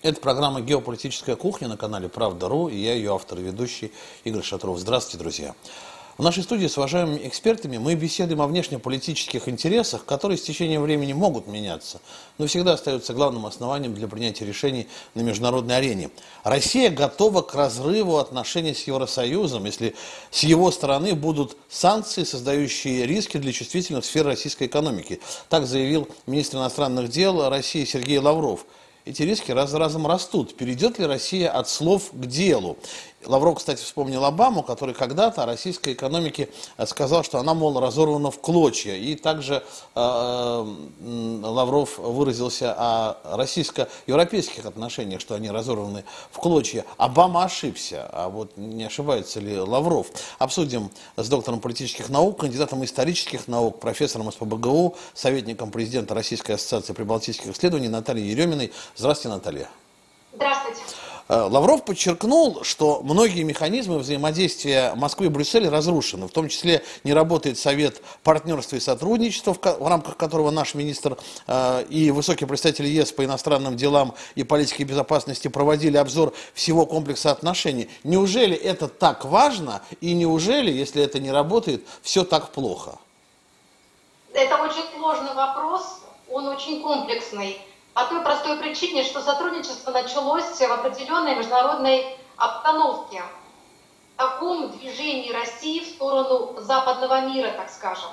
Это программа «Геополитическая кухня» на канале «Правда.ру» и я ее автор и ведущий Игорь Шатров. Здравствуйте, друзья. В нашей студии с уважаемыми экспертами мы беседуем о внешнеполитических интересах, которые с течением времени могут меняться, но всегда остаются главным основанием для принятия решений на международной арене. Россия готова к разрыву отношений с Евросоюзом, если с его стороны будут санкции, создающие риски для чувствительных сфер российской экономики. Так заявил министр иностранных дел России Сергей Лавров – эти риски раз за разом растут. Перейдет ли Россия от слов к делу? Лавров, кстати, вспомнил Обаму, который когда-то о российской экономике э, сказал, что она, мол, разорвана в клочья. И также э, Лавров выразился о российско-европейских отношениях, что они разорваны в клочья. Обама ошибся, а вот не ошибается ли Лавров? Обсудим с доктором политических наук, кандидатом исторических наук, профессором СПБГУ, советником президента Российской ассоциации прибалтийских исследований Натальей Ереминой. Здравствуйте, Наталья. Здравствуйте. Э, Лавров подчеркнул, что многие механизмы взаимодействия Москвы и Брюсселя разрушены. В том числе не работает Совет партнерства и сотрудничества, в рамках которого наш министр э, и высокий представитель ЕС по иностранным делам и политике безопасности проводили обзор всего комплекса отношений. Неужели это так важно и неужели, если это не работает, все так плохо? Это очень сложный вопрос, он очень комплексный. По той простой причине, что сотрудничество началось в определенной международной обстановке, в таком движении России в сторону западного мира, так скажем,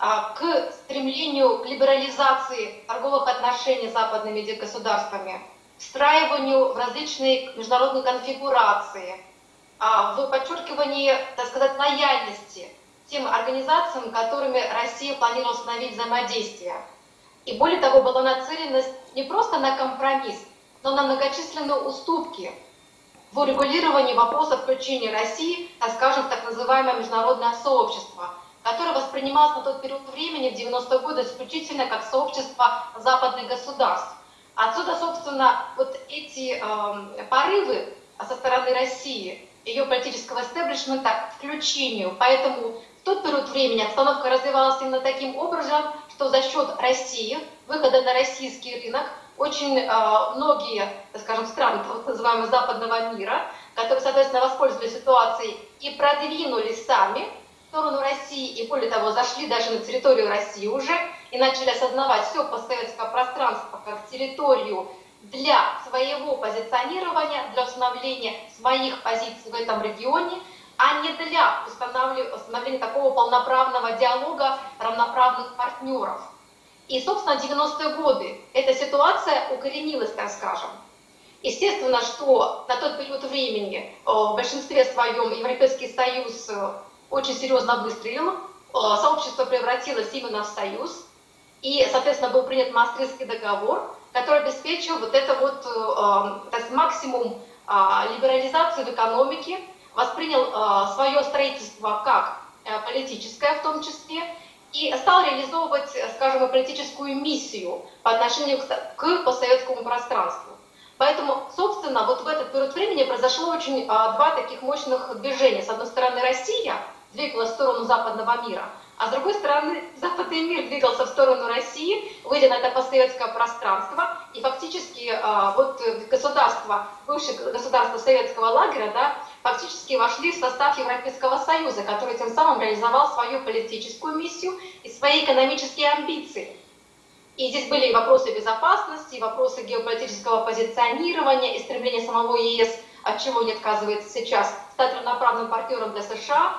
а, к стремлению к либерализации торговых отношений с западными государствами, встраиванию в различные международные конфигурации, а, в подчеркивании, так сказать, лояльности тем организациям, которыми Россия планирует установить взаимодействие – и более того, была нацеленность не просто на компромисс, но на многочисленные уступки в урегулировании вопроса включения России, так скажем, в так называемое международное сообщество, которое воспринималось на тот период времени, в 90-е годы, исключительно как сообщество западных государств. Отсюда, собственно, вот эти э, порывы со стороны России, ее политического истеблишмента к включению. Поэтому в тот период времени обстановка развивалась именно таким образом, что за счет России, выхода на российский рынок, очень э, многие, скажем, страны так называемого западного мира, которые, соответственно, воспользовались ситуацией и продвинулись сами в сторону России, и более того, зашли даже на территорию России уже, и начали осознавать все постсоветское пространство как территорию для своего позиционирования, для установления своих позиций в этом регионе – а не для установления такого полноправного диалога равноправных партнеров. И, собственно, 90-е годы эта ситуация укоренилась, так скажем. Естественно, что на тот период времени э, в большинстве своем Европейский Союз э, очень серьезно выстрелил, э, сообщество превратилось именно в союз, и, соответственно, был принят Маастрихтский договор, который обеспечил вот это вот так, максимум а, либерализации в экономике, воспринял э, свое строительство как э, политическое в том числе, и стал реализовывать, скажем, политическую миссию по отношению к, постсоветскому пространству. Поэтому, собственно, вот в этот период времени произошло очень два таких мощных движения. С одной стороны, Россия двигалась в сторону западного мира, а с другой стороны, западный мир двигался в сторону России, выйдя на это постсоветское пространство, и фактически вот государства, бывшие государства советского лагеря, да, фактически вошли в состав Европейского Союза, который тем самым реализовал свою политическую миссию и свои экономические амбиции. И здесь были и вопросы безопасности, и вопросы геополитического позиционирования, и стремление самого ЕС, от чего не отказывается сейчас, стать равноправным партнером для США,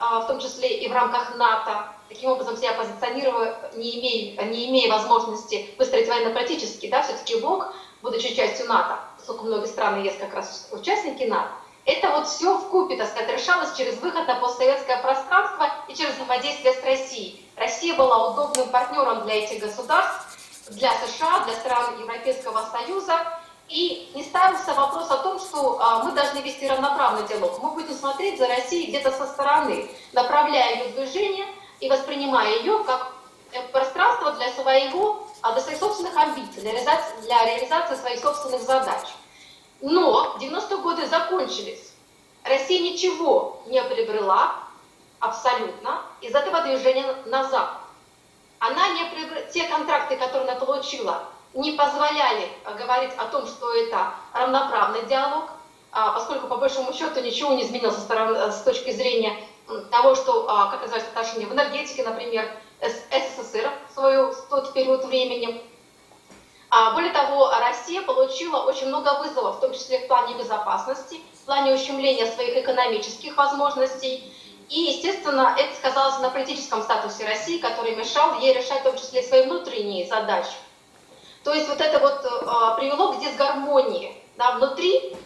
а, в том числе и в рамках НАТО, таким образом себя позиционируя, не имея, не имея возможности выстроить военно-политический, да, все-таки блок, будучи частью НАТО, поскольку многие страны есть как раз участники НАТО, это вот все в купе, так сказать, решалось через выход на постсоветское пространство и через взаимодействие с Россией. Россия была удобным партнером для этих государств, для США, для стран Европейского Союза. И не ставился вопрос о том, что а, мы должны вести равноправный диалог. Мы будем смотреть за Россией где-то со стороны, направляя ее движение и воспринимая ее как э, пространство для своего, а, для своих собственных амбиций, для реализации, для реализации своих собственных задач. Но 90-е годы закончились. Россия ничего не приобрела абсолютно из этого движения назад. Она не приобрела... Те контракты, которые она получила не позволяли говорить о том, что это равноправный диалог, а, поскольку по большому счету ничего не изменилось с точки зрения того, что, а, как называется, отношения в энергетике, например, СССР в, свою, в тот период времени. А более того, Россия получила очень много вызовов, в том числе в плане безопасности, в плане ущемления своих экономических возможностей. И, естественно, это сказалось на политическом статусе России, который мешал ей решать в том числе свои внутренние задачи. То есть вот это вот э, привело к дисгармонии да, внутри,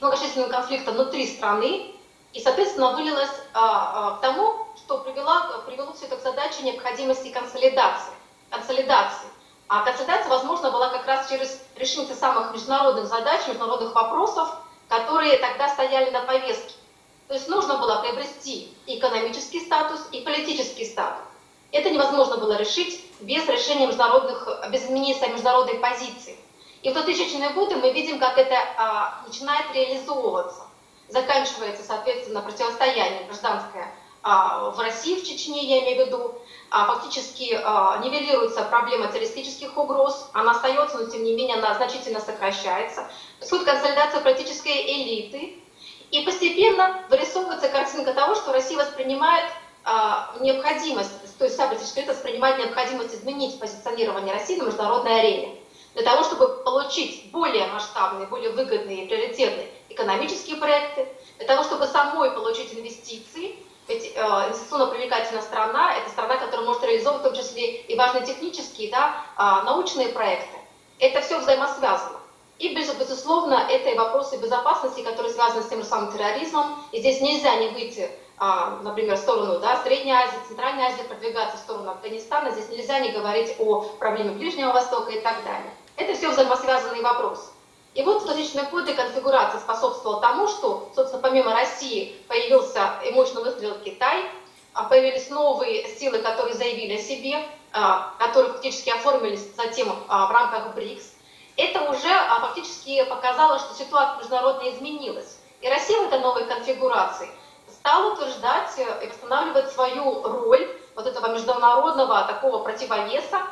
многочисленным конфликтам внутри страны, и, соответственно, вылилось а, а, к тому, что привело, привело все это к задаче необходимости консолидации. консолидации. А консолидация возможно была как раз через решение самых международных задач, международных вопросов, которые тогда стояли на повестке. То есть нужно было приобрести экономический статус, и политический статус. Это невозможно было решить без решения международных, без изменения международной позиции. И в 2000-е годы мы видим, как это а, начинает реализовываться заканчивается, соответственно, противостояние гражданское а, в России, в Чечне, я имею в виду, фактически а, нивелируется проблема террористических угроз, она остается, но тем не менее она значительно сокращается. Происходит консолидация политической элиты, и постепенно вырисовывается картинка того, что Россия воспринимает необходимость, то есть вся политическая элита воспринимает необходимость изменить позиционирование России на международной арене для того, чтобы получить более масштабные, более выгодные и приоритетные экономические проекты, для того, чтобы самой получить инвестиции. Ведь э, инвестиционно привлекательная страна – это страна, которая может реализовывать в том числе и важные технические, да, э, научные проекты. Это все взаимосвязано. И, безусловно, это и вопросы безопасности, которые связаны с тем же самым терроризмом. И здесь нельзя не выйти, а, например, в сторону да, Средней Азии, Центральной Азии, продвигаться в сторону Афганистана. Здесь нельзя не говорить о проблеме Ближнего Востока и так далее. Это все взаимосвязанные вопросы. И вот в 2000 годы конфигурация тому, что, собственно, помимо России появился и мощно выстрелил Китай, а появились новые силы, которые заявили о себе, а, которые фактически оформились затем а, в рамках БРИКС. Это уже фактически показало, что ситуация международная изменилась. И Россия в этой новой конфигурации стала утверждать и восстанавливать свою роль вот этого международного такого противовеса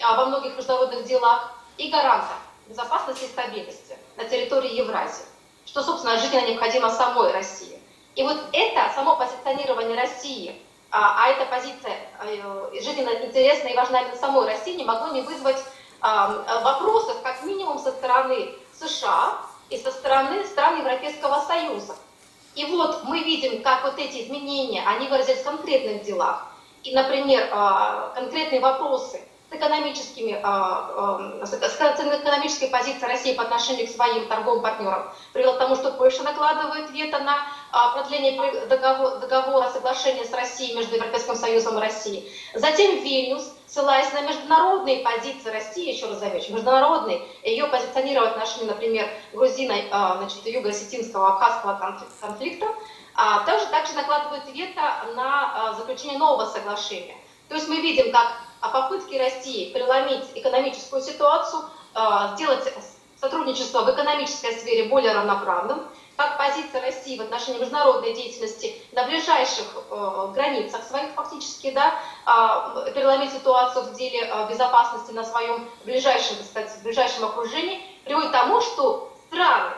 во многих международных делах и гаранта безопасности и стабильности на территории Евразии, что, собственно, жизненно необходимо самой России. И вот это само позиционирование России, а, а эта позиция э, жизненно интересная и важна именно самой России, не могло не вызвать а, вопросов, как минимум, со стороны США и со стороны стран Европейского Союза. И вот мы видим, как вот эти изменения, они выразились в конкретных делах. И, например, а, конкретные вопросы – с экономическими, а, а, с экономической позицией России по отношению к своим торговым партнерам привело к тому, что Польша накладывает вето на а, продление договора, договора соглашения с Россией между Европейским Союзом и Россией. Затем Вильнюс, ссылаясь на международные позиции России, еще раз замечу, международные, ее позиционировать в отношении, например, грузиной, значит, юго-осетинского, абхазского конфликта, также, также накладывает вето на заключение нового соглашения. То есть мы видим, как о попытке России преломить экономическую ситуацию, а, сделать сотрудничество в экономической сфере более равноправным, как позиция России в отношении международной деятельности на ближайших э, границах своих фактически, да, э, переломить ситуацию в деле э, безопасности на своем ближайшем, кстати, ближайшем окружении, приводит к тому, что страны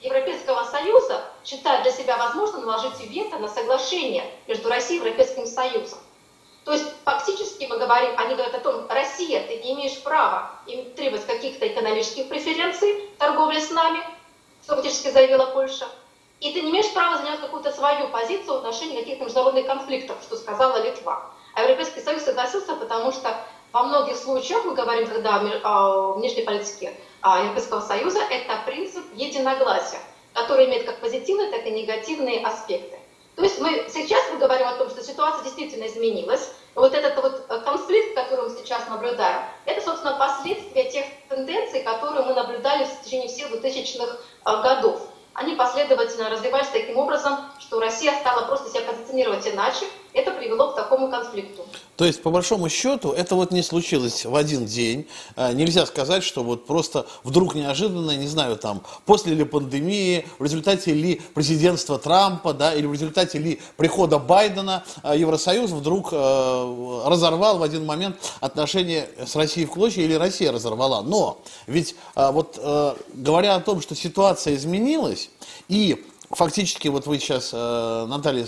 Европейского Союза считают для себя возможным наложить вето на соглашение между Россией и Европейским Союзом. То есть фактически мы говорим, они говорят о том, Россия, ты не имеешь права им требовать каких-то экономических преференций в торговле с нами, что фактически заявила Польша, и ты не имеешь права занимать какую-то свою позицию в отношении каких-то международных конфликтов, что сказала Литва. А Европейский Союз согласился, потому что во многих случаях, мы говорим, когда о внешней политике а, Европейского Союза, это принцип единогласия, который имеет как позитивные, так и негативные аспекты. То есть мы сейчас мы говорим о том, что ситуация действительно изменилась. Вот этот вот э, конфликт, который мы сейчас наблюдаем, это, собственно, последствия тех тенденций, которые мы наблюдали в течение всех 2000-х э, годов. Они последовательно развивались таким образом, что Россия стала просто себя позиционировать иначе, это привело к такому конфликту. То есть, по большому счету, это вот не случилось в один день. А, нельзя сказать, что вот просто вдруг неожиданно, не знаю, там, после ли пандемии, в результате ли президентства Трампа, да, или в результате ли прихода Байдена, а, Евросоюз вдруг э, разорвал в один момент отношения с Россией в клочья, или Россия разорвала. Но ведь э, вот говоря о том, что ситуация изменилась, и фактически вот вы сейчас, Наталья,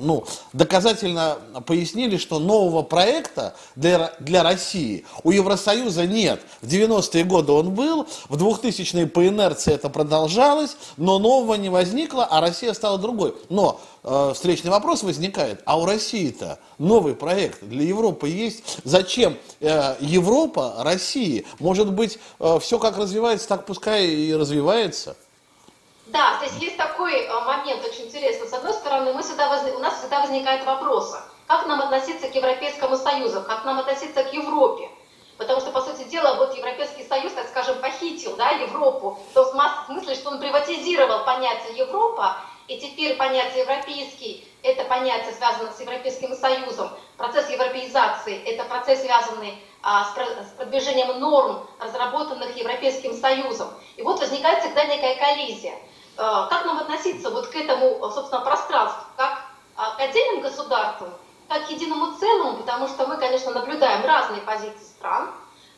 ну, доказательно пояснили, что нового проекта для, для России у Евросоюза нет. В 90-е годы он был, в 2000-е по инерции это продолжалось, но нового не возникло, а Россия стала другой. Но э, встречный вопрос возникает, а у России-то новый проект для Европы есть? Зачем э, Европа России? Может быть, э, все как развивается, так пускай и развивается? Да, то есть такой э, момент очень интересный. С одной стороны, мы всегда воз... у нас всегда возникает вопрос, как нам относиться к Европейскому Союзу, как нам относиться к Европе. Потому что, по сути дела, вот Европейский Союз, так скажем, похитил да, Европу, в том смысле, что он приватизировал понятие Европа, и теперь понятие европейский – это понятие, связанное с Европейским Союзом. Процесс европеизации – это процесс, связанный а, с продвижением норм, разработанных Европейским Союзом. И вот возникает всегда некая коллизия – как нам относиться вот к этому, собственно, пространству, как а, к отдельным государствам, как к единому целому, потому что мы, конечно, наблюдаем разные позиции стран,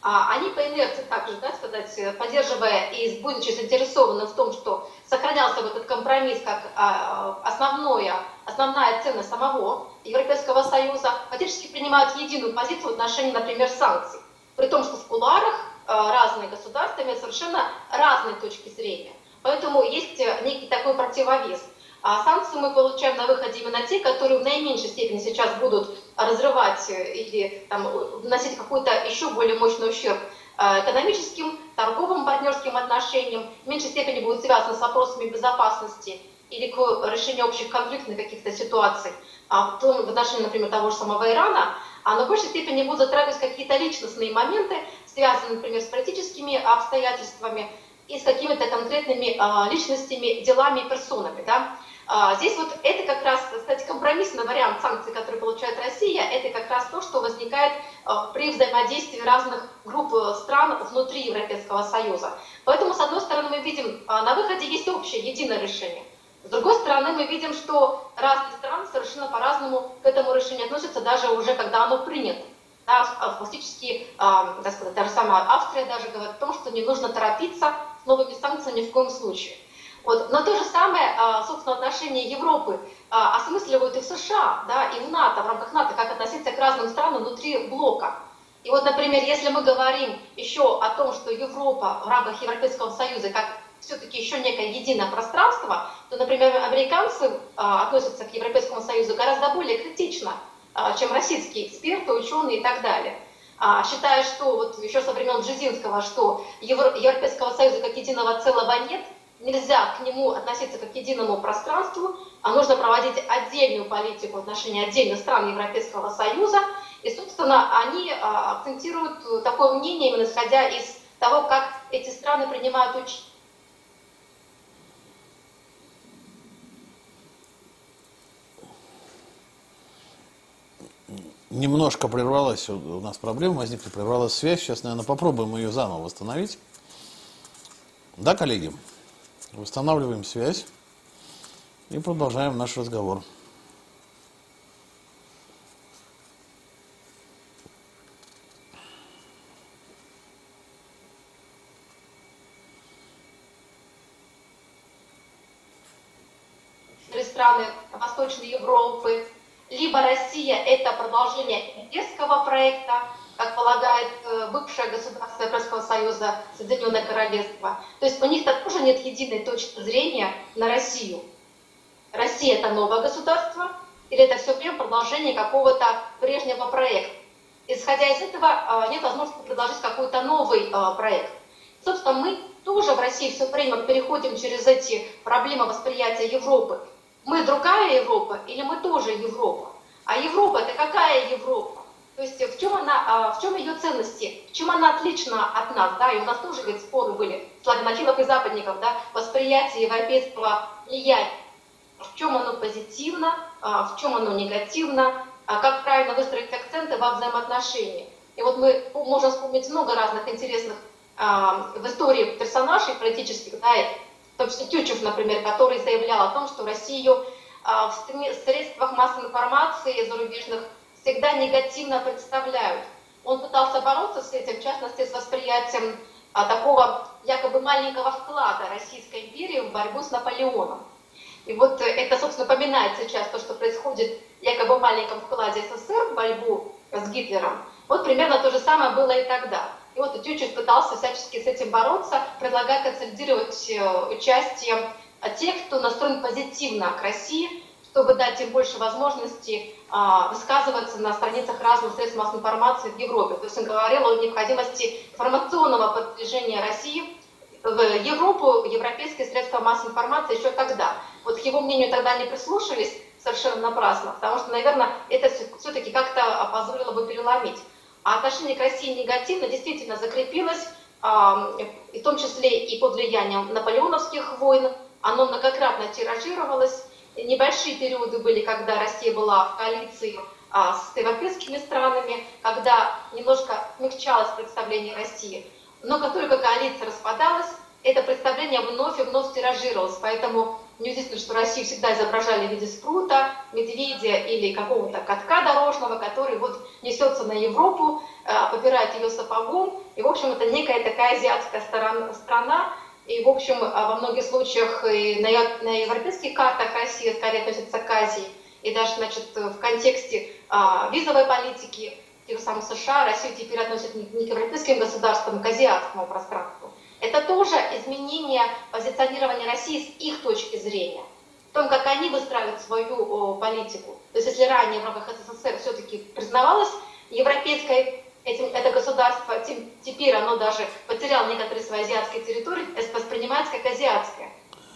а они по инерции также, да, сказать, поддерживая и будучи заинтересованы в том, что сохранялся вот этот компромисс как а, основное, основная ценность самого Европейского Союза, фактически принимают единую позицию в отношении, например, санкций. При том, что в куларах разные государства имеют совершенно разные точки зрения. Поэтому есть э, некий такой противовес. А санкции мы получаем на выходе именно те, которые в наименьшей степени сейчас будут разрывать э, или там, наносить какой-то еще более мощный ущерб э, экономическим, торговым, партнерским отношениям, в меньшей степени будут связаны с вопросами безопасности или к решению общих конфликтных каких-то ситуаций, а в, том, в отношении, например, того же самого Ирана, а на большей степени будут затрагивать какие-то личностные моменты, связанные, например, с политическими обстоятельствами, и с какими-то конкретными а, личностями, делами персонами. Да? А, здесь вот это как раз, кстати, компромиссный вариант санкций, который получает Россия, это как раз то, что возникает а, при взаимодействии разных групп э, стран внутри Европейского Союза. Поэтому, с одной стороны, мы видим, на выходе есть общее, единое решение. С другой стороны, мы видим, что разные страны совершенно по-разному к этому решению относятся, даже уже когда оно принято. Да, фактически, э, так сказать, даже сама Австрия даже говорит о том, что не нужно торопиться новыми санкциями ни в коем случае. Вот. Но то же самое, а, собственно, отношение Европы а, осмысливают и в США, да, и в НАТО, в рамках НАТО, как относиться к разным странам внутри блока. И вот, например, если мы говорим еще о том, что Европа в рамках Европейского Союза как все-таки еще некое единое пространство, то, например, американцы а, относятся к Европейскому Союзу гораздо более критично, чем российские эксперты, ученые и так далее а, считая, что вот еще со времен Бжезинского, что Евро, Европейского Союза как единого целого нет, нельзя к нему относиться как к единому пространству, а нужно проводить отдельную политику в отношении отдельных стран Европейского Союза. И, собственно, они а, акцентируют такое мнение, именно исходя из того, как эти страны принимают участие Немножко прервалась, у нас проблема возникла, прервалась связь. Сейчас, наверное, попробуем ее заново восстановить. Да, коллеги? Восстанавливаем связь и продолжаем наш разговор. страны Восточной Европы, либо Россия продолжение имперского проекта, как полагает э, бывшее государство Европейского Союза, Соединенное Королевство. То есть у них -то тоже нет единой точки зрения на Россию. Россия это новое государство, или это все время продолжение какого-то прежнего проекта. Исходя из этого, э, нет возможности предложить какой-то новый э, проект. Собственно, мы тоже в России все время переходим через эти проблемы восприятия Европы мы другая Европа или мы тоже Европа? А Европа это какая Европа? То есть в чем, она, а, в чем ее ценности, в чем она отлична от нас, да, и у нас тоже ведь споры были, славянофилов и западников, да, восприятие европейского влияния. в чем оно позитивно, в чем оно негативно, как правильно выстроить акценты во взаимоотношениях. И вот мы можем вспомнить много разных интересных в истории персонажей политических, да, в том числе Тютчев, например, который заявлял о том, что Россию в средствах массовой информации зарубежных всегда негативно представляют. Он пытался бороться с этим, в частности, с восприятием а, такого якобы маленького вклада Российской империи в борьбу с Наполеоном. И вот это, собственно, напоминает сейчас то, что происходит якобы в маленьком вкладе СССР в борьбу с Гитлером. Вот примерно то же самое было и тогда. И вот Тютчев пытался всячески с этим бороться, предлагая консолидировать э, участие тех, кто настроен позитивно к России, чтобы дать им больше возможностей а, высказываться на страницах разных средств массовой информации в Европе. То есть он говорил о необходимости информационного продвижения России в Европу, европейские средства массовой информации еще тогда. Вот к его мнению тогда не прислушались совершенно напрасно, потому что, наверное, это все-таки как-то позволило бы переломить. А отношение к России негативно действительно закрепилось, а, в том числе и под влиянием наполеоновских войн. Оно многократно тиражировалось, небольшие периоды были, когда Россия была в коалиции а, с европейскими странами, когда немножко смягчалось представление России. Но как только коалиция распадалась, это представление вновь и вновь тиражировалось. Поэтому неудивительно, что Россию всегда изображали в виде спрута, медведя или какого-то катка дорожного, который вот несется на Европу, а, попирает ее сапогом. И, в общем, это некая такая азиатская страна, и, в общем, а, во многих случаях и на, на европейских картах Россия скорее относится к Азии. И даже, значит, в контексте а, визовой политики тех самых США Россию теперь относят не, не к европейским государствам, а к азиатскому пространству. Это тоже изменение позиционирования России с их точки зрения. В том, как они выстраивают свою о, политику. То есть если ранее в рамках СССР все-таки признавалась европейской этим, это государство, теперь оно даже потеряло некоторые свои азиатские территории, воспринимается как азиатская,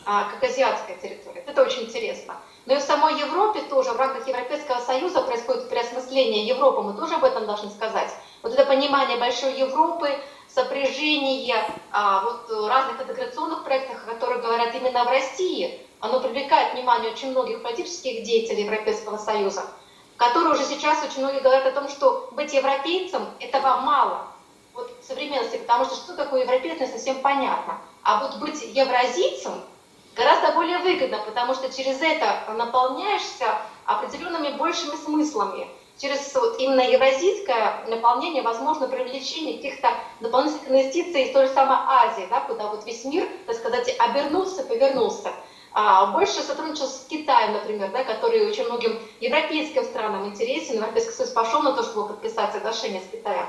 а, как азиатская территория. Это очень интересно. Но и в самой Европе тоже, в рамках Европейского Союза происходит переосмысление Европы, мы тоже об этом должны сказать. Вот это понимание большой Европы, сопряжение а, вот, разных интеграционных проектов, которые говорят именно в России, оно привлекает внимание очень многих политических деятелей Европейского Союза которые уже сейчас очень многие говорят о том, что быть европейцем этого мало вот, современности, потому что что такое европейец, не совсем понятно. А вот быть евразийцем гораздо более выгодно, потому что через это наполняешься определенными большими смыслами. Через вот именно евразийское наполнение возможно привлечение каких-то дополнительных инвестиций из той же самой Азии, да, куда вот весь мир, так сказать, обернулся, повернулся. А, больше сотрудничество с Китаем, например, да, который очень многим европейским странам интересен. Европейский Союз пошел на то, чтобы подписать соглашение с Китаем.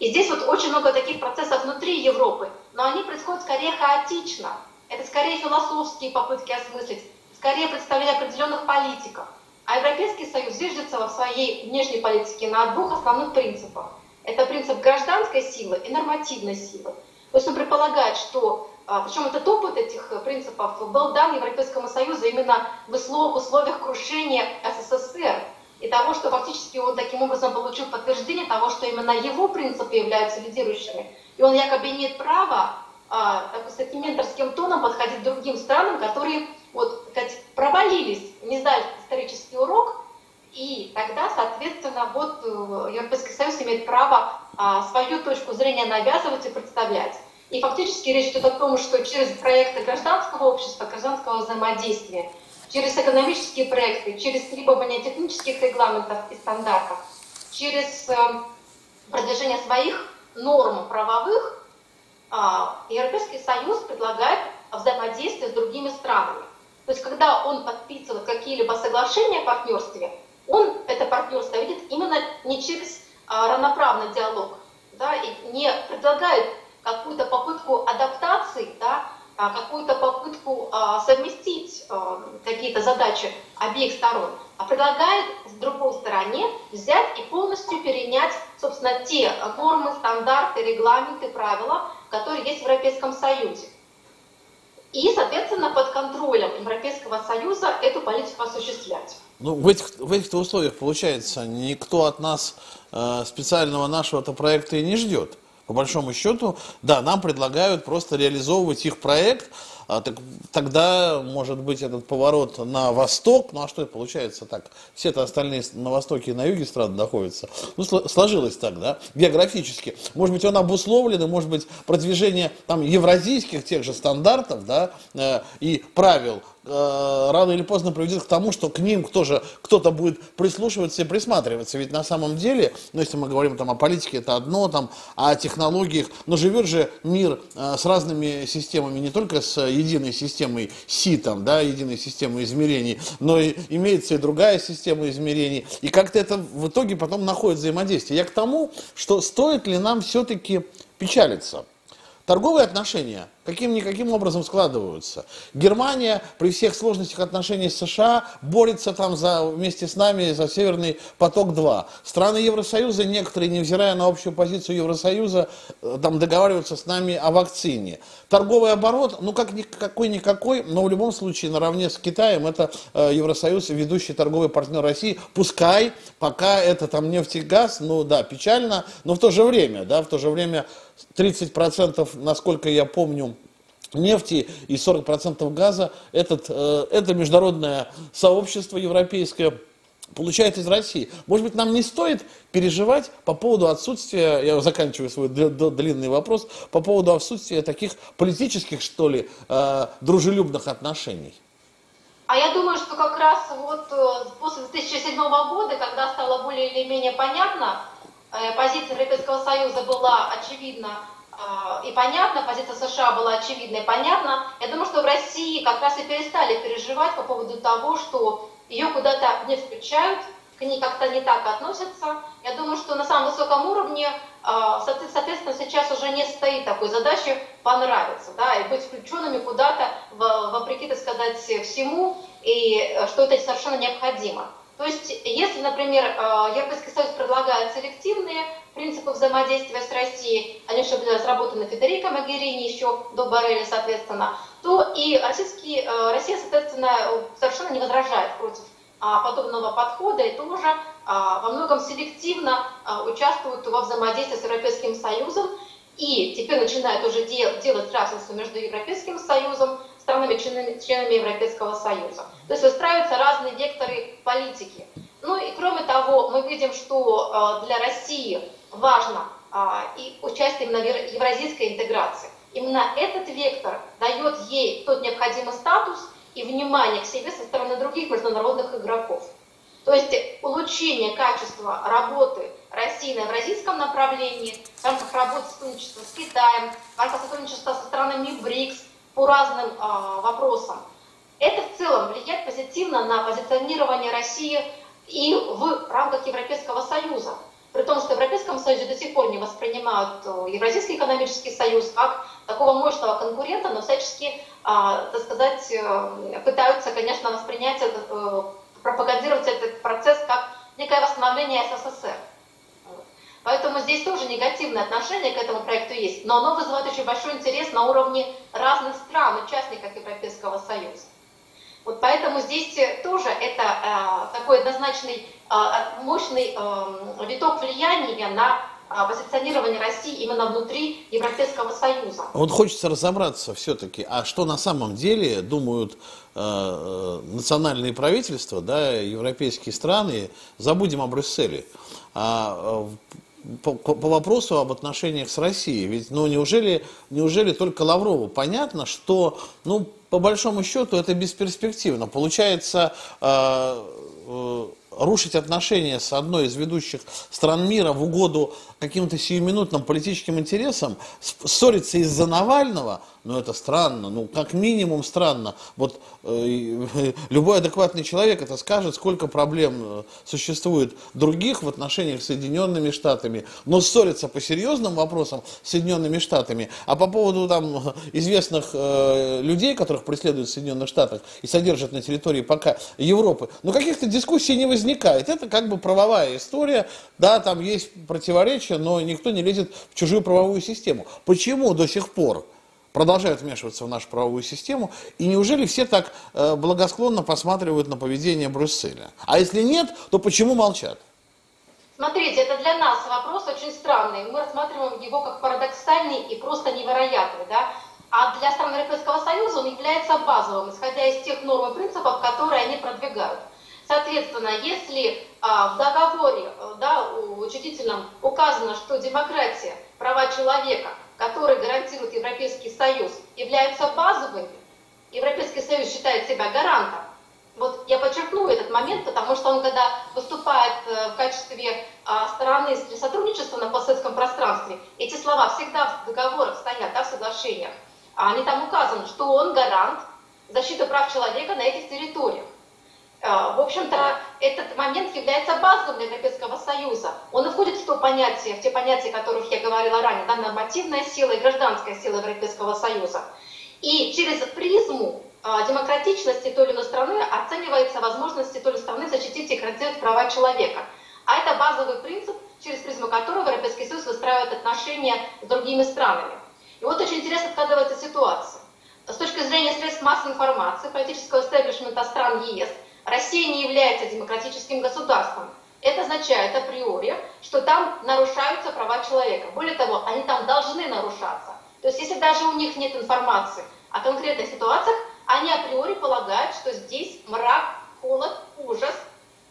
И здесь вот очень много таких процессов внутри Европы, но они происходят скорее хаотично. Это скорее философские попытки осмыслить, скорее представление определенных политиков. А Европейский Союз зиждется во своей внешней политике на двух основных принципах. Это принцип гражданской силы и нормативной силы. То есть он предполагает, что Причем этот опыт этих принципов был дан Европейскому Союзу именно в условиях крушения СССР и того, что фактически он таким образом получил подтверждение того, что именно его принципы являются лидирующими. И он якобы имеет право а, с таким менторским тоном подходить к другим странам, которые вот, сказать, провалились, не сдали исторический урок, и тогда, соответственно, вот э, Европейский Союз имеет право а, свою точку зрения навязывать и представлять. И фактически речь идет о том, что через проекты гражданского общества, гражданского взаимодействия, через экономические проекты, через требования технических регламентов и стандартов, через э, продвижение своих норм правовых, а, Европейский Союз предлагает взаимодействие с другими странами. То есть, когда он подписывает какие-либо соглашения о партнерстве, он это партнерство видит именно не через а, равноправный диалог, да, и не предлагает какую-то попытку адаптации, да, а, какую-то попытку а, совместить а, какие-то задачи обеих сторон, а предлагает с другой стороне взять и полностью перенять, собственно, те нормы, стандарты, регламенты, правила, которые есть в Европейском Союзе. И, соответственно, под контролем Европейского Союза эту политику осуществлять. Ну, в этих, в этих условиях, получается, никто от нас э, специального нашего-то проекта и не ждет. По большому счету, да, нам предлагают просто реализовывать их проект, а, так, тогда может быть этот поворот на восток, ну а что это получается так? Все-то остальные на востоке и на юге страны находятся. Ну, сложилось так, да, географически. Может быть, он обусловлен, и может быть, продвижение там евразийских тех же стандартов, да, э, и правил Э, рано или поздно приведет к тому, что к ним тоже кто-то будет прислушиваться и присматриваться. Ведь на самом деле, ну, если мы говорим там о политике, это одно, там, о технологиях, но живет же мир э, с разными системами, не только с единой системой СИ, там, да, единой системой измерений, но и имеется и другая система измерений. И как-то это в итоге потом находит взаимодействие. Я к тому, что стоит ли нам все-таки печалиться. Торговые отношения каким-никаким образом складываются. Германия при всех сложностях отношений с США борется там за, вместе с нами за Северный поток-2. Страны Евросоюза, некоторые, невзирая на общую позицию Евросоюза, э, там договариваются с нами о вакцине. Торговый оборот, ну как какой-никакой, но в любом случае наравне с Китаем это э, Евросоюз, ведущий торговый партнер России. Пускай пока это там нефть и газ, ну да, печально, но в то же время, да, в то же время 30%, насколько я помню, нефти и 40% газа этот, э, это международное сообщество европейское получает из России. Может быть, нам не стоит переживать по поводу отсутствия, я заканчиваю свой длинный вопрос, по поводу отсутствия таких политических, что ли, э, дружелюбных отношений? А я думаю, что как раз вот э, после 2007 года, когда стало более или менее понятно, позиция Европейского Союза была очевидна а, и понятно, позиция США была очевидна и понятна. Я думаю, что в России как раз и перестали переживать по поводу того, что ее куда-то не включают, к ней как-то не так относятся. Я думаю, что на самом высоком уровне, а, соответственно, сейчас уже не стоит такой задачи понравиться, да, и быть включенными куда-то, вопреки, так сказать, всему, и э, что это совершенно необходимо. То есть, если, например, э, Европейский Союз предлагает селективные принципы взаимодействия с Россией, они же были разработаны Федерико Магерини еще до Барреля, соответственно, то и российский, э, Россия, соответственно, совершенно не возражает против а, подобного подхода и тоже а, во многом селективно а, участвует во взаимодействии с Европейским Союзом. И теперь начинает уже делать разницу между Европейским Союзом странами, членами, членами Европейского Союза. То есть выстраиваются разные векторы политики. Ну и кроме того, мы видим, что э, для России важно э, и участие именно в евразийской интеграции. Именно этот вектор дает ей тот необходимый статус и внимание к себе со стороны других международных игроков. То есть улучшение качества работы России на евразийском направлении, в рамках работы сотрудничества с Китаем, в рамках сотрудничества со странами БРИКС, по разным э, вопросам. Это в целом влияет позитивно на позиционирование России и в рамках Европейского Союза. При том, что в Европейском Союзе до сих пор не воспринимают э, Евразийский экономический союз как такого мощного конкурента, но всячески, э, так сказать, э, пытаются, конечно, воспринять, этот, э, пропагандировать этот процесс как некое восстановление СССР. Поэтому здесь тоже негативное отношение к этому проекту есть, но оно вызывает очень большой интерес на уровне разных стран, участников Европейского Союза. Вот поэтому здесь тоже это э, такой однозначный э, мощный э, виток влияния на позиционирование России именно внутри Европейского Союза. Вот хочется разобраться все-таки, а что на самом деле думают э, национальные правительства, да, европейские страны, забудем о Брюсселе. А, по, по вопросу об отношениях с Россией. Ведь, ну, неужели, неужели только Лаврову понятно, что, ну, по большому счету, это бесперспективно. Получается, э, э, рушить отношения с одной из ведущих стран мира в угоду каким-то сиюминутным политическим интересам, ссориться из-за Навального, ну это странно, ну как минимум странно. Вот э, любой адекватный человек это скажет, сколько проблем э, существует других в отношениях с Соединенными Штатами, но ссориться по серьезным вопросам с Соединенными Штатами, а по поводу там известных э, людей, которых преследуют в Соединенных Штатах и содержат на территории пока Европы, ну каких-то дискуссий не возникает. Это как бы правовая история, да, там есть противоречия, но никто не лезет в чужую правовую систему. Почему до сих пор продолжают вмешиваться в нашу правовую систему, и неужели все так э, благосклонно посматривают на поведение Брюсселя? А если нет, то почему молчат? Смотрите, это для нас вопрос очень странный. Мы рассматриваем его как парадоксальный и просто невероятный. Да? А для стран Европейского Союза он является базовым, исходя из тех норм и принципов, которые они продвигают. Соответственно, если а, в договоре э, да, учредительном указано, что демократия, права человека, которые гарантирует Европейский Союз, являются базовыми, Европейский Союз считает себя гарантом, вот я подчеркну этот момент, потому что он, когда выступает э, в качестве а, стороны сотрудничества на постсоветском пространстве, эти слова всегда в договорах стоят, да, в соглашениях. А они там указаны, что он гарант защиты прав человека на этих территориях. А, в общем-то, этот момент является базовым для Европейского Союза. Он входит в то понятие, в те понятия, о которых я говорила ранее, да, нормативная сила и гражданская сила Европейского Союза. И через призму а, демократичности той или иной страны оценивается возможности той или иной страны защитить и гарантировать права человека. А это базовый принцип, через призму которого Европейский Союз выстраивает отношения с другими странами. И вот очень интересно складывается ситуация. С точки зрения средств массовой информации, политического истеблишмента стран ЕС – Россия не является демократическим государством. Это означает априори, что там нарушаются права человека. Более того, они там должны нарушаться. То есть если даже у них нет информации о конкретных ситуациях, они априори полагают, что здесь мрак, холод, ужас,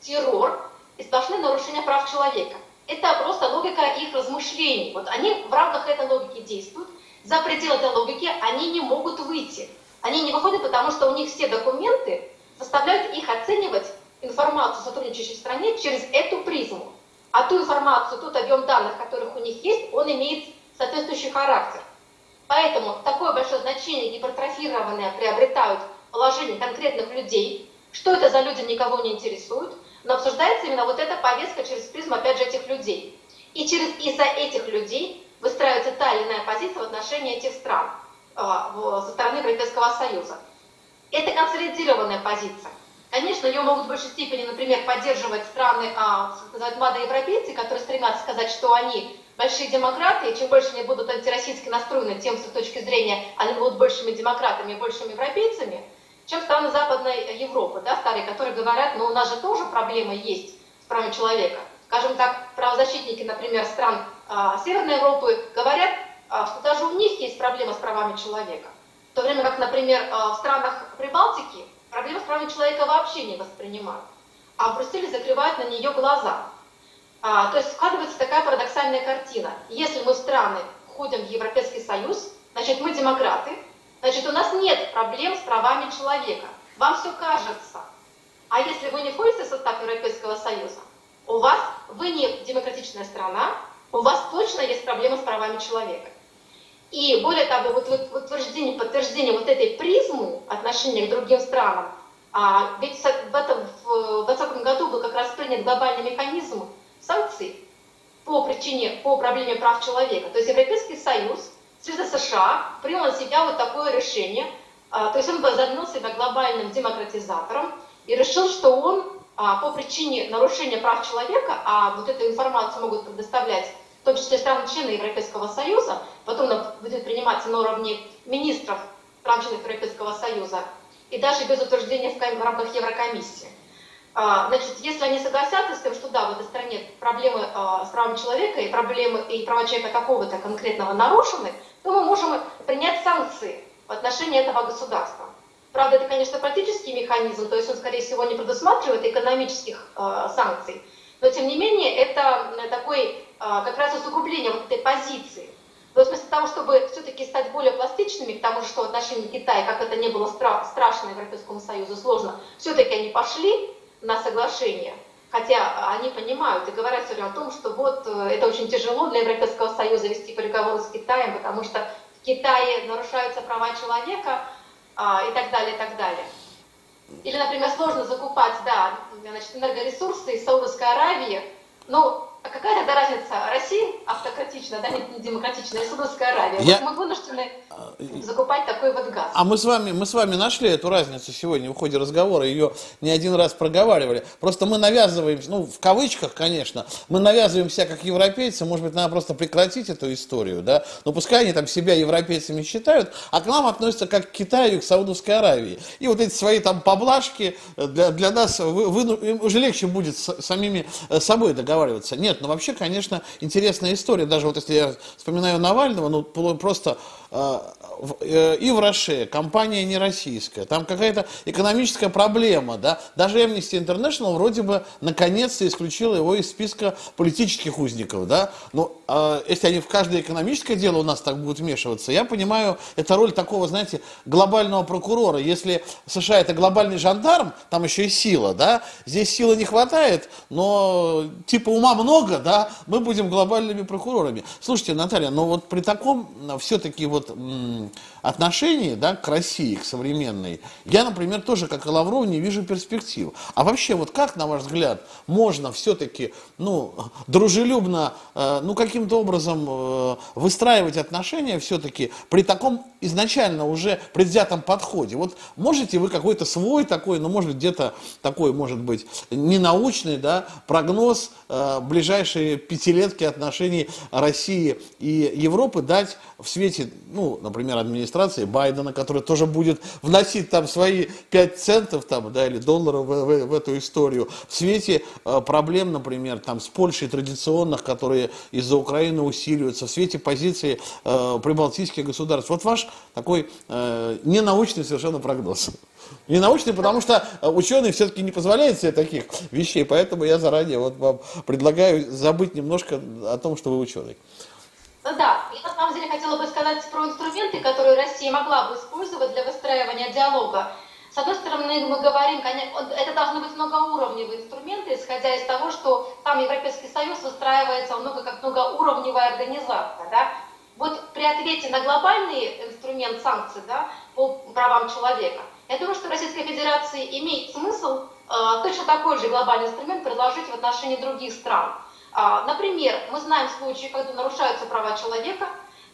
террор и сплошные нарушения прав человека. Это просто логика их размышлений. Вот они в рамках этой логики действуют. За пределы этой логики они не могут выйти. Они не выходят, потому что у них все документы заставляют их оценивать информацию сотрудничающей стране через эту призму. А ту информацию, тот объем данных, которых у них есть, он имеет соответствующий характер. Поэтому такое большое значение гипертрофированное приобретают положение конкретных людей. Что это за люди, никого не интересует. Но обсуждается именно вот эта повестка через призму, опять же, этих людей. И через из-за этих людей выстраивается та или иная позиция в отношении этих стран э, со стороны Европейского Союза. Это консолидированная позиция. Конечно, ее могут в большей степени, например, поддерживать страны, а, называют младоевропейцы, которые стремятся сказать, что они большие демократы, и чем больше они будут антироссийски настроены, тем с точки зрения они будут большими демократами и большими европейцами, чем страны Западной Европы, да, старые, которые говорят, ну у нас же тоже проблемы есть с правами человека. Скажем так, правозащитники, например, стран а, Северной Европы говорят, а, что даже у них есть проблема с правами человека. То время как, например, э, в странах Прибалтики проблемы с правами человека вообще не воспринимают, а в Брюсселе закрывают на нее глаза. А, то есть складывается такая парадоксальная картина. Если мы в страны входим в Европейский Союз, значит мы демократы, значит у нас нет проблем с правами человека. Вам все кажется. А если вы не входите в состав Европейского Союза, у вас, вы не демократичная страна, у вас точно есть проблемы с правами человека. И более того, вот, вот утверждение, подтверждение вот этой призмы отношения к другим странам, а, ведь в этом в 2020 году был как раз принят глобальный механизм санкций по причине, по проблеме прав человека. То есть Европейский Союз, Союз США принял на себя вот такое решение, а, то есть он задвинул себя глобальным демократизатором и решил, что он а, по причине нарушения прав человека, а вот эту информацию могут предоставлять в том числе страны-члены Европейского Союза, потом будет приниматься на уровне министров стран-членов Европейского Союза, и даже без утверждения в рамках Еврокомиссии. А, значит, если они согласятся с тем, что да, в этой стране проблемы а, с правами человека и проблемы и права человека какого-то конкретного нарушены, то мы можем принять санкции в отношении этого государства. Правда, это, конечно, политический механизм, то есть он, скорее всего, не предусматривает экономических э, санкций, но, тем не менее, это такой а, как раз усугубление вот этой позиции. Но вместо того, чтобы все-таки стать более пластичными к тому, что отношения Китая, как это не было стра страшно Европейскому Союзу, сложно, все-таки они пошли на соглашение, хотя они понимают и говорят все время о том, что вот э, это очень тяжело для Европейского Союза вести переговоры с Китаем, потому что в Китае нарушаются права человека а, и так далее, и так далее. Или, например, сложно закупать, да, значит, энергоресурсы из Саудовской Аравии, ну, а какая тогда разница? Россия автократичная, да, не демократичная, Саудовская Аравия. Я... Вот мы вынуждены а, закупать такой вот газ. А мы с вами, мы с вами нашли эту разницу сегодня в ходе разговора, ее не один раз проговаривали. Просто мы навязываемся, ну, в кавычках, конечно, мы навязываемся как европейцы, может быть, надо просто прекратить эту историю, да, но пускай они там себя европейцами считают, а к нам относятся как к Китаю и к Саудовской Аравии. И вот эти свои там поблажки для, для нас, вы, вы, уже легче будет с самими э, собой договариваться. Нет, Нет, ну вообще, конечно, интересная история. Даже вот если я вспоминаю Навального, ну просто э, э, и в Роше, компания не российская, там какая-то экономическая проблема, да. Даже Amnesty International вроде бы наконец-то исключила его из списка политических узников, да. Ну, э, если они в каждое экономическое дело у нас так будут вмешиваться, я понимаю, это роль такого, знаете, глобального прокурора. Если США это глобальный жандарм, там еще и сила, да, здесь силы не хватает, но типа ума много, да, мы будем глобальными прокурорами. Слушайте, Наталья, но вот при таком все-таки вот отношении, да, к России, к современной, я, например, тоже, как и Лавров, не вижу перспектив. А вообще, вот как, на ваш взгляд, можно все-таки, ну, дружелюбно, э, ну, каким-то образом э, выстраивать отношения все-таки при таком изначально уже предвзятом подходе? Вот можете вы какой-то свой такой, ну, может, где-то такой, может быть, ненаучный, да, прогноз э, ближайшие пятилетки отношений России и Европы дать в свете, ну, например, администрации Байдена, который тоже будет вносить там свои 5 центов там, да, или долларов в, в, в эту историю, в свете э, проблем, например, там, с Польшей традиционных, которые из-за Украины усиливаются, в свете позиции э, прибалтийских государств. Вот ваш такой э, ненаучный совершенно прогноз. Ненаучный, потому что ученый все-таки не позволяет себе таких вещей, поэтому я заранее вот вам предлагаю забыть немножко о том, что вы ученый. Ну да, я на самом деле хотела бы сказать про инструменты, которые Россия могла бы использовать для выстраивания диалога. С одной стороны, мы говорим, это должны быть многоуровневые инструменты, исходя из того, что там Европейский Союз выстраивается много как многоуровневая организация. Да? Вот при ответе на глобальный инструмент санкций да, по правам человека, я думаю, что Российской Федерации имеет смысл э, точно такой же глобальный инструмент предложить в отношении других стран. А, например, мы знаем случаи, когда нарушаются права человека,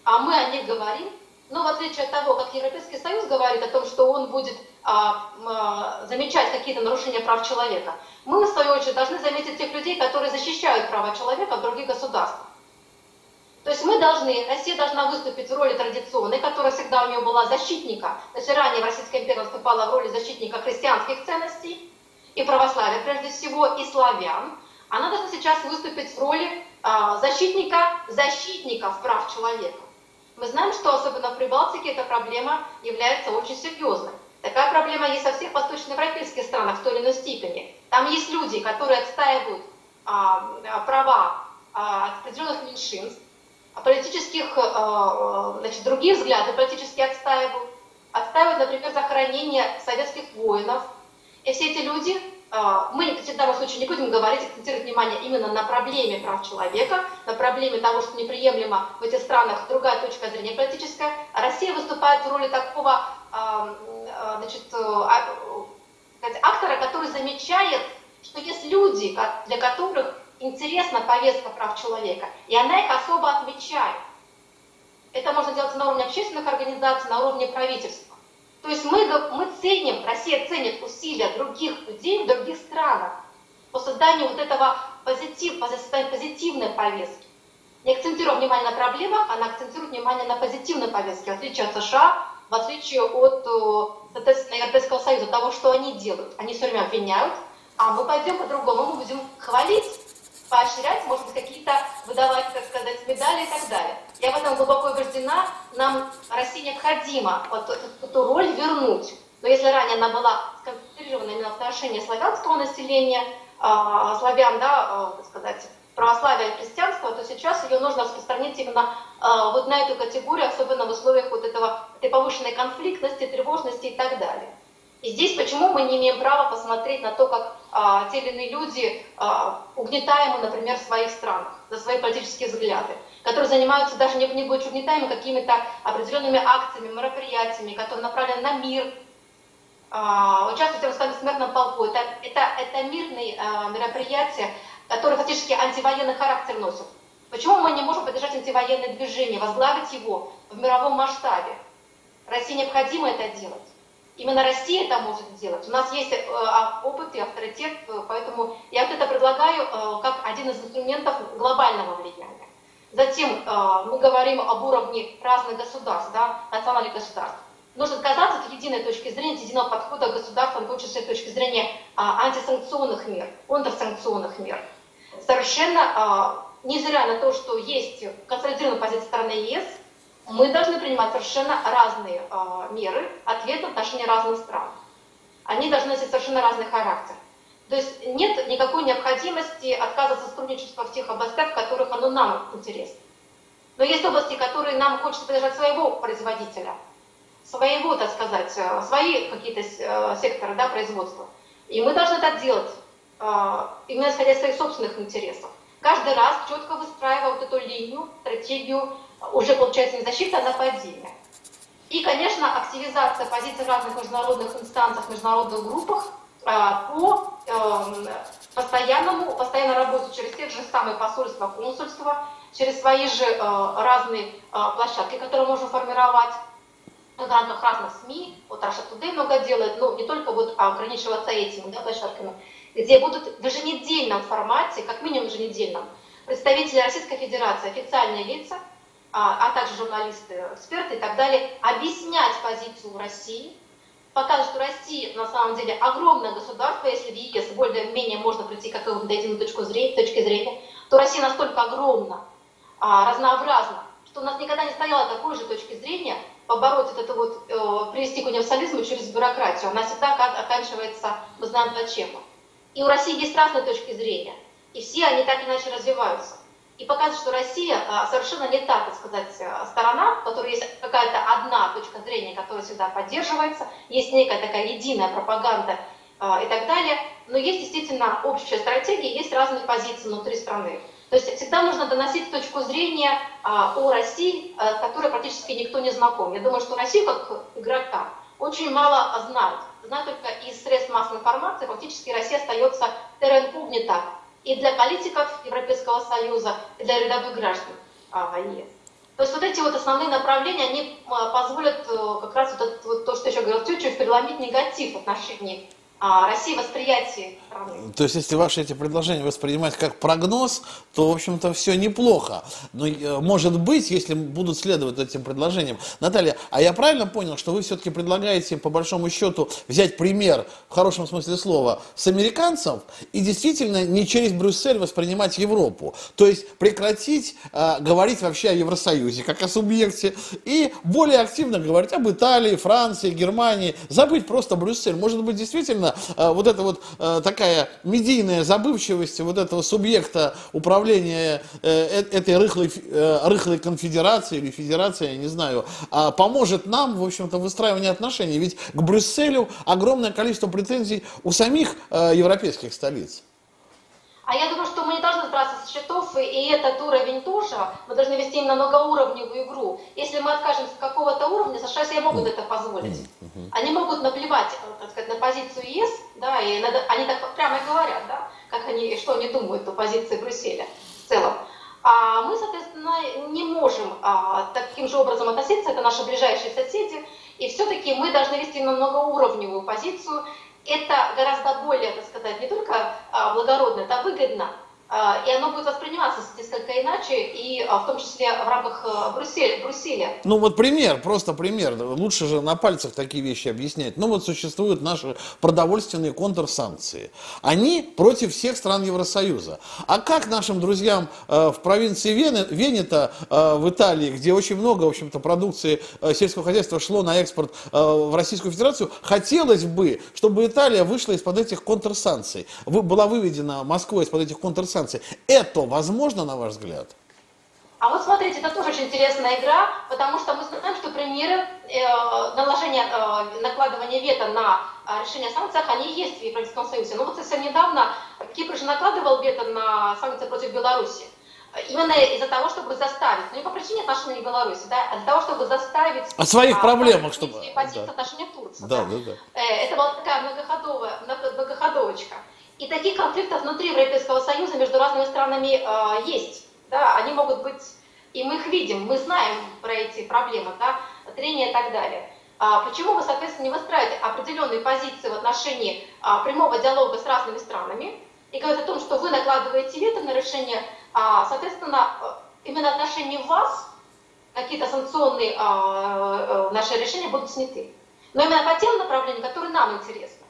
а мы о них говорим, но в отличие от того, как Европейский Союз говорит о том, что он будет а, а, замечать какие-то нарушения прав человека, мы, в свою очередь, должны заметить тех людей, которые защищают права человека в других государствах. То есть мы должны, Россия должна выступить в роли традиционной, которая всегда у нее была защитника. То есть ранее Российская империя выступала в роли защитника христианских ценностей и православия, прежде всего, и славян она должна сейчас выступить в роли а, защитника защитников прав человека. Мы знаем, что особенно в Прибалтике эта проблема является очень серьезной. Такая проблема есть во всех восточноевропейских странах в той или иной степени. Там есть люди, которые отстаивают а, а права определенных меньшинств, политических, значит, других взглядов политически отстаивают, отстаивают, например, захоронение советских воинов. И все эти люди мы в данном случае не будем говорить, акцентировать внимание именно на проблеме прав человека, на проблеме того, что неприемлемо в этих странах другая точка зрения политическая. А Россия выступает в роли такого а, а, значит, актора, который замечает, что есть люди, для которых интересна повестка прав человека, и она их особо отмечает. Это можно делать на уровне общественных организаций, на уровне правительства. То есть мы, мы ценим, Россия ценит усилия других людей в других странах по созданию вот этого позитив, позитивной повестки. Не акцентируя внимание на проблемах, она акцентирует внимание на позитивной повестке, в отличие от США, в отличие от, э, соответственно, Европейского Союза, того, что они делают. Они все время обвиняют, а мы пойдем по-другому, мы будем хвалить, поощрять, может быть, какие-то выдавать, так сказать, медали и так далее. Я в этом глубоко убеждена, нам России необходимо вот эту, эту роль вернуть. Но если ранее она была сконцентрирована именно в отношении славянского населения, э, славян, да, э, так сказать, православия и христианства, то сейчас ее нужно распространить именно э, вот на эту категорию, особенно в условиях вот этого, этой повышенной конфликтности, тревожности и так далее. И здесь почему мы не имеем права посмотреть на то, как а, те или иные люди а, угнетаемы, например, в своих странах за свои политические взгляды, которые занимаются даже не, не будучи угнетаемы какими-то определенными акциями, мероприятиями, которые направлены на мир, а, участвуют в смертном полку. Это, это, это мирные а, мероприятия, которые фактически антивоенный характер носят. Почему мы не можем поддержать антивоенное движение, возглавить его в мировом масштабе? России необходимо это делать. Именно Россия это может сделать. У нас есть э, а, опыт и авторитет, э, поэтому я вот это предлагаю э, как один из инструментов глобального влияния. Затем мы говорим об уровне разных государств, да, национальных государств. Нужно отказаться от единой точки зрения, от единого подхода государствам, в том числе с точки зрения а, антисанкционных мер, контрсанкционных мер. совершенно а, невзирая на то, что есть консолидированная позиция стороны ЕС, мы должны принимать совершенно разные э, меры ответа в отношении разных стран. Они должны носить совершенно разный характер. То есть нет никакой необходимости отказываться от сотрудничества в тех областях, в которых оно нам интересно. Но есть области, которые нам хочется поддержать своего производителя, своего, так сказать, э, свои какие-то э, секторы да, производства. И мы должны это делать, э, именно исходя из своих собственных интересов каждый раз четко выстраивая вот эту линию, стратегию, уже получается не защиты, а нападения. И, конечно, активизация позиций в разных международных инстанциях, международных группах по эм, постоянному, постоянной работе через те же самые посольства, консульства, через свои же э, разные э, площадки, которые можем формировать. В рамках разных СМИ, вот Russia Today много делает, но не только вот ограничиваться этими да, площадками, где будут в еженедельном формате, как минимум еженедельном, представители Российской Федерации, официальные лица, а, а также журналисты, эксперты и так далее, объяснять позицию России, показывать, что Россия на самом деле огромное государство, если в ЕС более-менее можно прийти к какому-то единой точку зрения, точке зрения, то Россия настолько огромна, а, разнообразна, что у нас никогда не стояло такой же точки зрения побороть вот это вот, э, привести к универсализму через бюрократию. Она всегда оканчивается, мы знаем зачем. И у России есть разные точки зрения, и все они так иначе развиваются. И показывает, что Россия а, совершенно не та, так сказать, а, сторона, в которой есть какая-то одна точка зрения, которая всегда поддерживается, есть некая такая единая пропаганда а, и так далее, но есть действительно общая стратегия, есть разные позиции внутри страны. То есть всегда нужно доносить точку зрения о России, которой практически никто не знаком. Я думаю, что Россию как игрока очень мало знают знаю только из средств массовой информации, фактически Россия остается терен пугнита и для политиков Европейского Союза, и для рядовых граждан а, ЕС. То есть вот эти вот основные направления, они а, позволят э, как раз вот, это, вот то, что еще говорил Тютчев, переломить негатив в отношении а, России восприятие страны. То есть, если ваши эти предложения воспринимать как прогноз, то, в общем-то, все неплохо. Но, э, может быть, если будут следовать этим предложениям. Наталья, а я правильно понял, что вы все-таки предлагаете, по большому счету, взять пример, в хорошем смысле слова, с американцев и действительно не через Брюссель воспринимать Европу. То есть, прекратить э, говорить вообще о Евросоюзе, как о субъекте, и более активно говорить об Италии, Франции, Германии, забыть просто Брюссель. Может быть, действительно действительно э, вот эта вот э, такая медийная забывчивость вот этого субъекта управления э, этой рыхлой, рыхлой конфедерации или федерации, я не знаю, а поможет нам, в общем-то, в выстраивании отношений. Ведь к Брюсселю огромное количество претензий у самих европейских столиц. А я думаю, что мы не должны сбрасывать с счетов, и этот уровень тоже. Мы должны вести именно многоуровневую игру. Если мы откажемся от какого-то уровня, США себе могут это позволить. Они могут наплевать, так сказать, на позицию ЕС, да, и надо, они так прямо и говорят, да, как они, что они думают о позиции Брюсселя в целом. А мы, соответственно, не можем а, таким же образом относиться, это наши ближайшие соседи, и все-таки мы должны вести на многоуровневую позицию, это гораздо более, так сказать, не только а, благородно, это выгодно, и оно будет восприниматься несколько иначе, и а, в том числе в рамках Брюсселя. Брюсселя. Ну вот пример, просто пример. Лучше же на пальцах такие вещи объяснять. Ну вот существуют наши продовольственные контрсанкции. Они против всех стран Евросоюза. А как нашим друзьям э, в провинции Вене, Венета э, в Италии, где очень много, в общем-то, продукции э, сельского хозяйства шло на экспорт в Российскую Федерацию, хотелось бы, чтобы Италия вышла из-под этих контрсанкций, была выведена Москва из-под этих контрсанкций, санкций. Это возможно, на ваш взгляд? А вот смотрите, это тоже очень интересная игра, потому что мы знаем, что примеры э, наложения, э, накладывания вето на э, решение о санкциях, они есть в Европейском Союзе. Но вот совсем недавно Кипр же накладывал вето на санкции против Беларуси. Именно из-за того, чтобы заставить, ну не по причине отношений Беларуси, да, а для того, чтобы заставить... О своих а, проблемах, чтобы... Позиции да. отношения Турции. Да, да, да. да. Это была такая многоходовая, многоходовочка. И таких конфликтов внутри Европейского Союза между разными странами э, есть. Да, они могут быть, и мы их видим, мы знаем про эти проблемы, да, трения и так далее. А почему вы, соответственно, не выстраиваете определенные позиции в отношении а, прямого диалога с разными странами и говорите о том, что вы накладываете вето на решение, а, соответственно, э, именно в отношении вас какие-то санкционные а, а, наши решения будут сняты. Но именно по тем направлениям, которые нам интересны.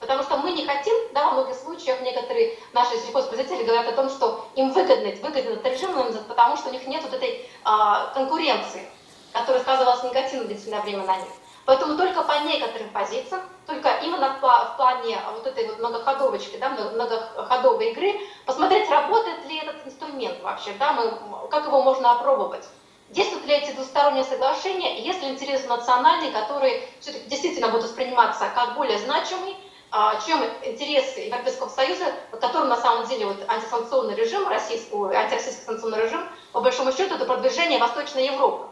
Потому что мы не хотим, да, во многих случаях некоторые наши сельхозпроизводители говорят о том, что им выгодно, выгодно этот режим, потому что у них нет вот этой а, конкуренции, которая сказывалась негативно длительное время на них. Поэтому только по некоторым позициям, только именно в плане вот этой вот многоходовочки, да, многоходовой игры, посмотреть, работает ли этот инструмент вообще, да, мы, как его можно опробовать. Действуют ли эти двусторонние соглашения, есть ли интересы национальные, которые действительно будут восприниматься как более значимые, чем интересы Европейского Союза, которым на самом деле вот антисанкционный режим, российский, антироссийский санкционный режим, по большому счету, это продвижение Восточной Европы.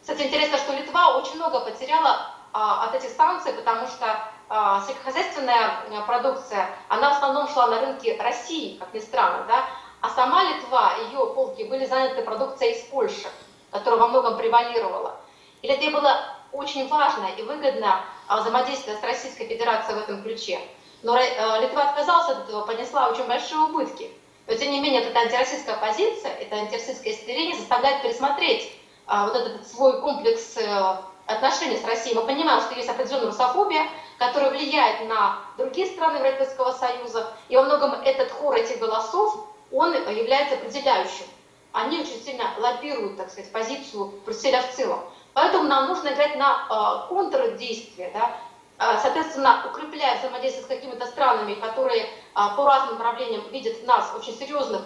Кстати, интересно, что Литва очень много потеряла а, от этих санкций, потому что а, сельскохозяйственная продукция, она в основном шла на рынке России, как ни странно, да, а сама Литва, ее полки были заняты продукцией из Польши, которая во многом превалировала. И Литве было очень важно и выгодно а, взаимодействие с Российской Федерацией в этом ключе. Но э, Литва отказалась от этого, понесла очень большие убытки. Но тем не менее, эта антироссийская позиция, это антироссийское истерение заставляет пересмотреть а, вот этот свой комплекс э, отношений с Россией. Мы понимаем, что есть определенная русофобия, которая влияет на другие страны Европейского Союза, и во многом этот хор этих голосов, он является определяющим. Они очень сильно лоббируют, так сказать, позицию Брюсселя в целом. Поэтому нам нужно играть на э, контрдействие, да, э, соответственно, укрепляя взаимодействие с какими-то странами, которые э, по разным направлениям видят нас очень серьезных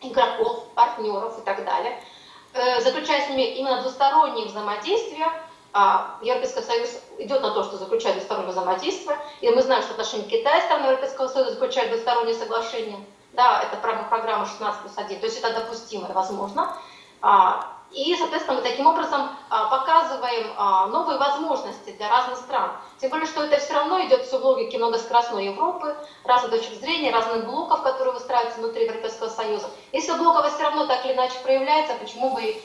игроков, партнеров и так далее, э, заключая с ними именно двусторонние взаимодействия, а Европейский Союз идет на то, что заключает двустороннее взаимодействие, и мы знаем, что в отношении Китая страны Европейского Союза заключают двусторонние соглашения, да, это программа 16 плюс 1, то есть это допустимо и возможно. А, и, соответственно, мы таким образом а, показываем а, новые возможности для разных стран. Тем более, что это все равно идет все в логике многоскоростной Европы, разных точек зрения, разных блоков, которые выстраиваются внутри Европейского Союза. Если блоковость все равно так или иначе проявляется, почему бы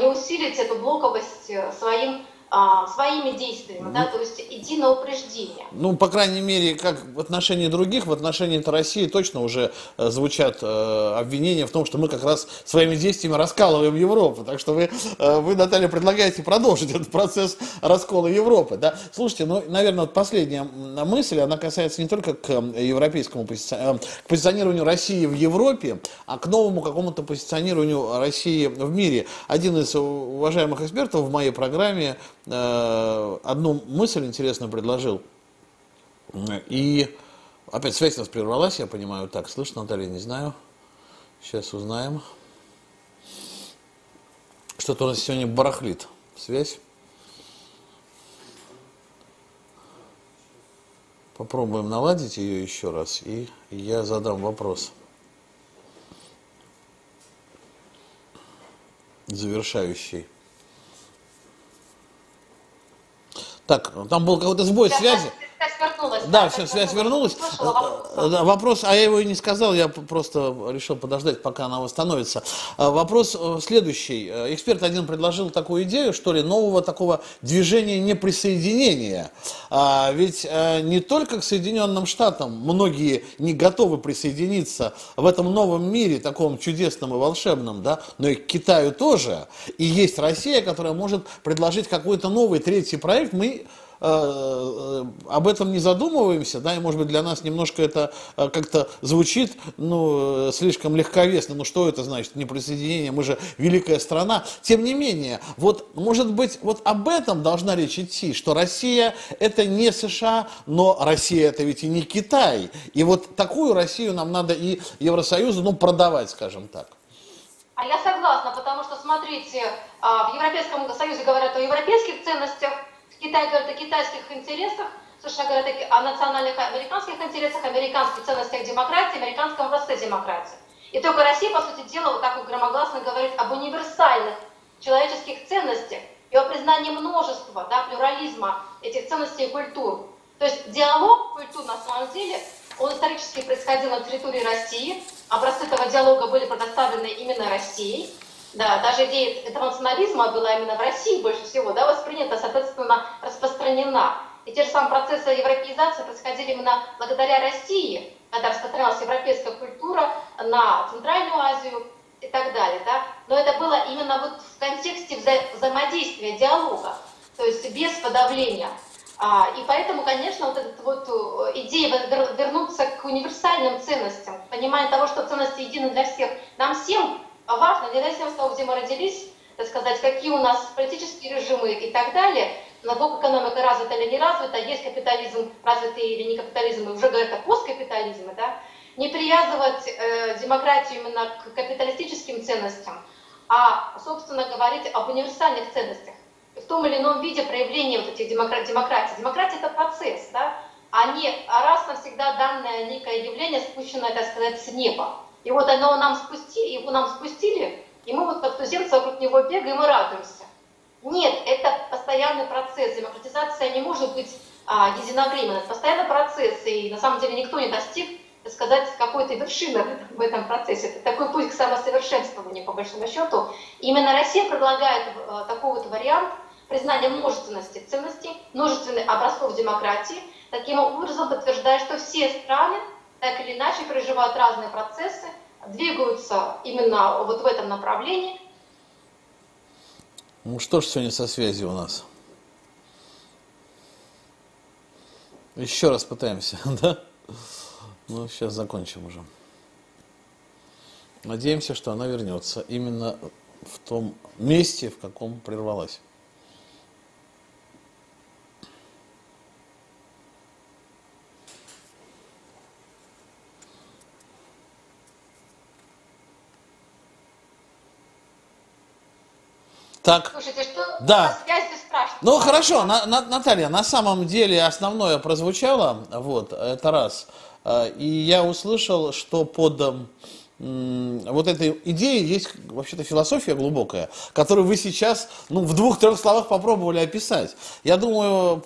не усилить эту блоковость э, своим а, своими действиями, да, то есть иди на упреждение. Ну, по крайней мере, как в отношении других, в отношении России точно уже э, звучат э, обвинения в том, что мы как раз своими действиями раскалываем Европу. Так что вы, э, вы Наталья, предлагаете продолжить этот процесс раскола Европы. Да? Слушайте, ну, наверное, вот последняя мысль, она касается не только к европейскому позиционированию, к позиционированию России в Европе, а к новому какому-то позиционированию России в мире. Один из уважаемых экспертов в моей программе Э, одну мысль интересно предложил. И опять связь у нас прервалась, я понимаю. Так, слышно, Наталья, не знаю. Сейчас узнаем. Что-то у нас сегодня барахлит. Связь. Попробуем наладить ее еще раз, и я задам вопрос. Завершающий. Так, там был какой-то сбой связи вернулась. Да, все, связь вернулась. Вопрос. вопрос, а я его и не сказал, я просто решил подождать, пока она восстановится. А, вопрос э, следующий. Э, эксперт один предложил такую идею, что ли, нового такого движения неприсоединения. А, ведь э, не только к Соединенным Штатам многие не готовы присоединиться в этом новом мире, таком чудесном и волшебном, да, но и к Китаю тоже. И есть Россия, которая может предложить какой-то новый третий проект. Мы Э, э, об этом не задумываемся, да, и может быть для нас немножко это э, как-то звучит, ну, слишком легковесно, ну что это значит, неприсоединение, мы же великая страна. Тем не менее, вот, может быть, вот об этом должна речь идти, что Россия это не США, но Россия это ведь и не Китай. И вот такую Россию нам надо и Евросоюзу, ну, продавать, скажем так. А я согласна, потому что, смотрите, а, в Европейском Союзе говорят о европейских ценностях, Китай говорит о китайских интересах, США говорят о национальных американских интересах, американских ценностях демократии, американском образце демократии. И только Россия, по сути дела, вот так вот громогласно говорит об универсальных человеческих ценностях и о признании множества, да, плюрализма этих ценностей и культур. То есть диалог культур на самом деле, он исторически происходил на территории России, образцы этого диалога были предоставлены именно Россией, да, даже идея интернационализма была именно в России больше всего, да, воспринята, соответственно, распространена. И те же самые процессы европеизации происходили именно благодаря России, когда распространялась европейская культура на Центральную Азию и так далее, да. Но это было именно вот в контексте вза взаимодействия, диалога, то есть без подавления. А, и поэтому, конечно, вот эта вот э, идея вернуться к универсальным ценностям, понимание того, что ценности едины для всех, нам всем важно, не зависимости от того, где мы родились, так сказать, какие у нас политические режимы и так далее, насколько экономика развита или не развита, есть капитализм развитый или не капитализм, и уже говорят о посткапитализме, да, не привязывать э, демократию именно к капиталистическим ценностям, а, собственно, говорить об универсальных ценностях. В том или ином виде проявления вот этих демократ, демократий. Демократия – это процесс, да, а не раз навсегда данное некое явление, спущенное, так сказать, с неба. И вот оно нам спустили, его нам спустили, и мы вот как туземцы вокруг него бегаем и радуемся. Нет, это постоянный процесс. Демократизация не может быть а, единовременно. Это постоянный процесс, и на самом деле никто не достиг, сказать, какой-то вершины в этом, в этом процессе. Это такой путь к самосовершенствованию, по большому счету. И именно Россия предлагает а, такой вот вариант признания множественности ценностей, множественных образцов демократии, таким образом подтверждая, что все страны так или иначе переживают разные процессы, двигаются именно вот в этом направлении. Ну что ж сегодня со связью у нас? Еще раз пытаемся, да? Ну, сейчас закончим уже. Надеемся, что она вернется именно в том месте, в каком прервалась. Так. Слушайте, что да. связь спрашивает? Ну хорошо, на, на, Наталья, на самом деле основное прозвучало, вот, это раз. Э, и я услышал, что под вот этой идеей есть вообще-то философия глубокая, которую вы сейчас ну, в двух-трех словах попробовали описать. Я думаю,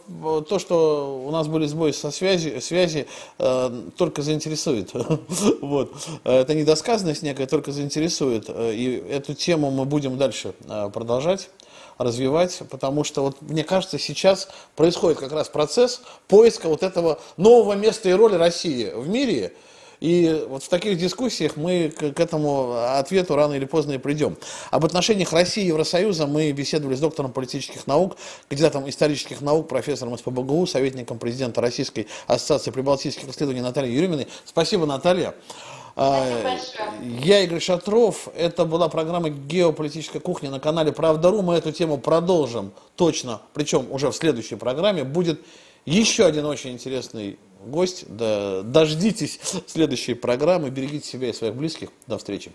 то, что у нас были сбои со связи, связи э, только заинтересует. вот. Это недосказанность некая, только заинтересует. И эту тему мы будем дальше э, продолжать развивать, потому что вот мне кажется, сейчас происходит как раз процесс поиска вот этого нового места и роли России в мире, и вот в таких дискуссиях мы к, к этому ответу рано или поздно и придем. Об отношениях России и Евросоюза мы беседовали с доктором политических наук, кандидатом исторических наук, профессором СПБГУ, советником президента Российской ассоциации прибалтийских исследований Натальей Юрьевной. Спасибо, Наталья. А, я Игорь Шатров. Это была программа «Геополитическая кухня» на канале «Правда.ру». Мы эту тему продолжим точно, причем уже в следующей программе. Будет еще один очень интересный гость. Да, дождитесь следующей программы. Берегите себя и своих близких. До встречи.